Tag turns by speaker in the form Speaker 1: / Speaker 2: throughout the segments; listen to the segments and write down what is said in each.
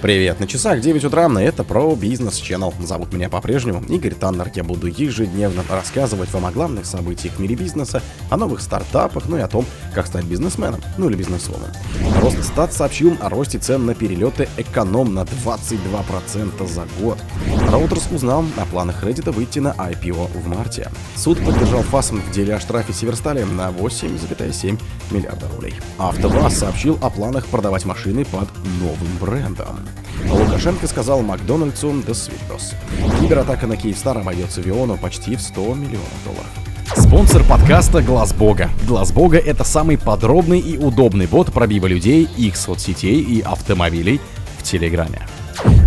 Speaker 1: Привет, на часах 9 утра, а это про бизнес Channel. Зовут меня по-прежнему Игорь Таннер. Я буду ежедневно рассказывать вам о главных событиях в мире бизнеса, о новых стартапах, ну и о том, как стать бизнесменом, ну или бизнесвомен. Росстат сообщил о росте цен на перелеты эконом на 22% за год. Reuters узнал о планах Reddit выйти на IPO в марте. Суд поддержал ФАС в деле о штрафе Северстали на 8,7 миллиарда рублей. АвтоВАЗ сообщил о планах продавать машины под новым брендом. Лукашенко сказал Макдональдсу «До свидос». Кибератака на Киевстар обойдется Виону почти в 100 миллионов долларов.
Speaker 2: Спонсор подкаста Глаз Бога. Глаз Бога это самый подробный и удобный бот пробива людей, их соцсетей и автомобилей в Телеграме.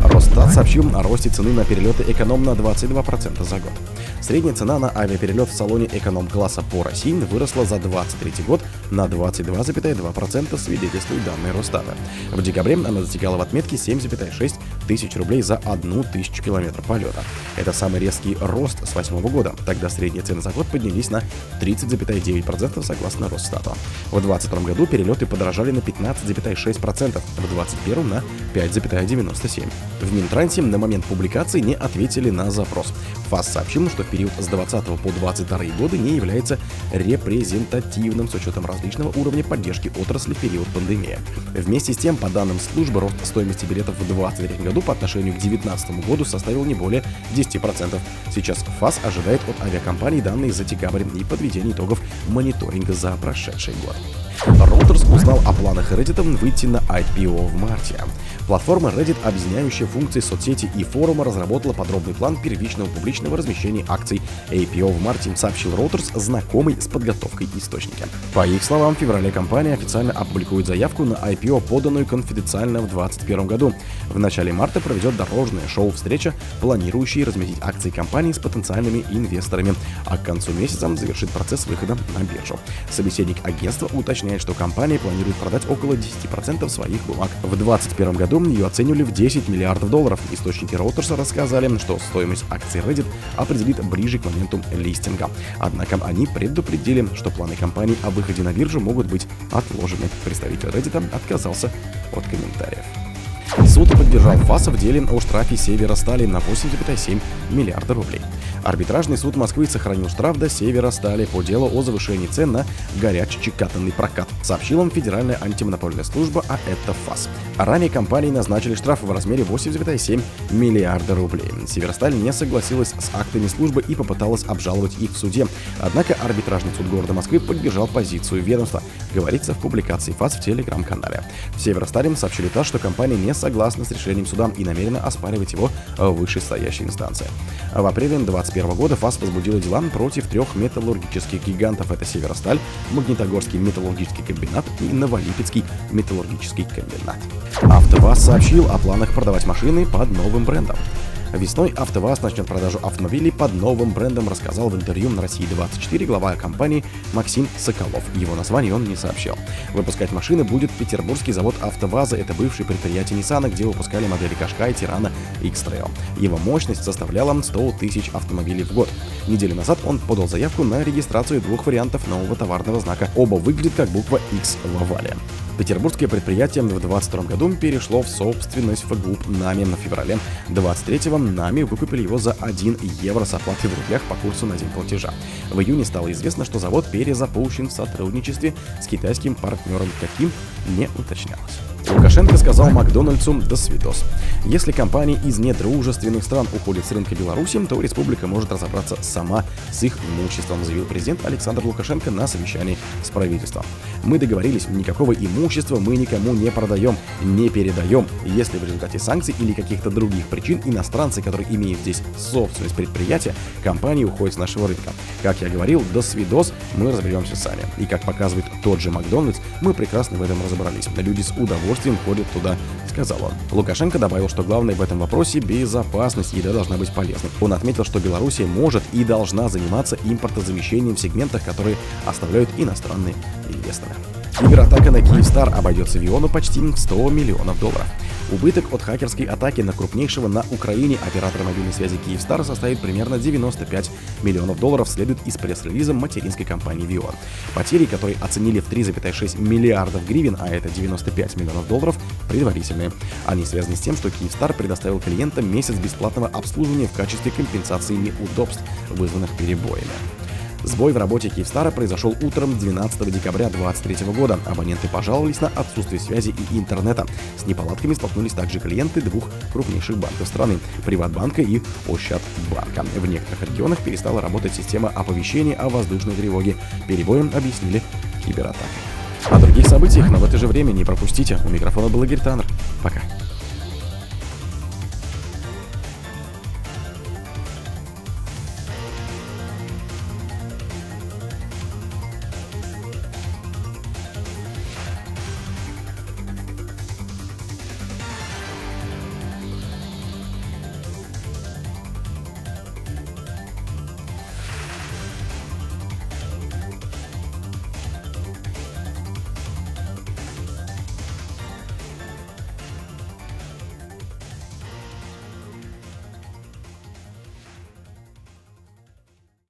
Speaker 1: Росстат сообщил о росте цены на перелеты эконом на 22% за год. Средняя цена на авиаперелет в салоне эконом-класса по России выросла за 2023 год на 22,2%, свидетельствуют данные Росстата. В декабре она достигала в отметке 7,6 тысяч рублей за одну тысячу километров полета. Это самый резкий рост с 2008 года. Тогда средние цены за год поднялись на 30,9% согласно Росстату. В 2022 году перелеты подорожали на 15,6%, в 2021 на 5,97%. В Минтрансе на момент публикации не ответили на запрос. ФАС сообщил, что период с 20 по 22 годы не является репрезентативным с учетом различного уровня поддержки отрасли в период пандемии. Вместе с тем, по данным службы, рост стоимости билетов в 2023 году по отношению к 2019 году составил не более 10%. Сейчас ФАС ожидает от авиакомпаний данные за декабрь и подведение итогов мониторинга за прошедший год. Reuters узнал о планах Reddit выйти на IPO в марте. Платформа Reddit, объединяющая функции соцсети и форума, разработала подробный план первичного публичного размещения акций IPO в марте, сообщил Reuters, знакомый с подготовкой источника. По их словам, в феврале компания официально опубликует заявку на IPO, поданную конфиденциально в 2021 году. В начале марта проведет дорожное шоу-встреча, планирующая разместить акции компании с потенциальными инвесторами, а к концу месяца завершит процесс выхода на биржу. Собеседник агентства уточняет, что компания планирует продать около 10% своих бумаг. В 2021 году ее оценивали в 10 миллиардов долларов. Источники Reuters рассказали, что стоимость акций Reddit определит ближе к моменту листинга. Однако они предупредили, что планы компании о выходе на биржу могут быть отложены. Представитель Reddit отказался от комментариев. Суд поддержал ФАСа в деле о штрафе Севера Стали на 8,7 миллиарда рублей. Арбитражный суд Москвы сохранил штраф до Севера Стали по делу о завышении цен на горячий катанный прокат, сообщила Федеральная антимонопольная служба, а это ФАС. Ранее компании назначили штраф в размере 8,7 миллиарда рублей. Северсталь не согласилась с актами службы и попыталась обжаловать их в суде. Однако арбитражный суд города Москвы поддержал позицию ведомства, говорится в публикации ФАС в телеграм-канале. В Северостале сообщили ТАСС, что компания не согласна с решением суда и намерена оспаривать его в вышестоящей инстанции. В апреле 2021 года ФАС возбудила дела против трех металлургических гигантов. Это Северосталь, Магнитогорский металлургический комбинат и Новолипецкий металлургический комбинат. АвтоВАЗ сообщил о планах продавать машины под новым брендом. Весной АвтоВАЗ начнет продажу автомобилей под новым брендом, рассказал в интервью на России 24 глава компании Максим Соколов. Его название он не сообщил. Выпускать машины будет петербургский завод АвтоВАЗа. Это бывший предприятие Nissan, где выпускали модели Тирана и X-Trail. Его мощность составляла 100 тысяч автомобилей в год. Неделю назад он подал заявку на регистрацию двух вариантов нового товарного знака. Оба выглядят как буква X в овале. Петербургское предприятие в 2022 году перешло в собственность ФГУП НАМИ на феврале 23-го. НАМИ выкупили его за 1 евро с оплатой в рублях по курсу на день платежа. В июне стало известно, что завод перезапущен в сотрудничестве с китайским партнером. Каким не уточнялось. Лукашенко сказал Макдональдсу «до свидос». Если компании из недружественных стран уходят с рынка Беларуси, то республика может разобраться сама с их имуществом, заявил президент Александр Лукашенко на совещании с правительством. Мы договорились, никакого имущества мы никому не продаем, не передаем. Если в результате санкций или каких-то других причин иностранцы, которые имеют здесь собственность предприятия, компании уходят с нашего рынка. Как я говорил, до свидос мы разберемся сами. И как показывает тот же Макдональдс, мы прекрасно в этом разобрались. Люди с удовольствием ходят туда, сказал он. Лукашенко добавил, что главное в этом вопросе безопасность еда должна быть полезной. Он отметил, что Белоруссия может и должна заниматься импортозамещением в сегментах, которые оставляют иностранные инвесторы. Кибератака на Киевстар обойдется Виону почти 100 миллионов долларов. Убыток от хакерской атаки на крупнейшего на Украине оператора мобильной связи Киевстар составит примерно 95 миллионов долларов, следует из пресс-релиза материнской компании Viva. Потери, которые оценили в 3,6 миллиардов гривен, а это 95 миллионов долларов, предварительные. Они связаны с тем, что Киевстар предоставил клиентам месяц бесплатного обслуживания в качестве компенсации неудобств, вызванных перебоями. Сбой в работе Киевстара произошел утром 12 декабря 2023 года. Абоненты пожаловались на отсутствие связи и интернета. С неполадками столкнулись также клиенты двух крупнейших банков страны – Приватбанка и Ощадбанка. В некоторых регионах перестала работать система оповещения о воздушной тревоге. Перебоем объяснили кибератакой. О других событиях, но в это же время не пропустите. У микрофона был Игорь Таннер. Пока.